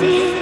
see.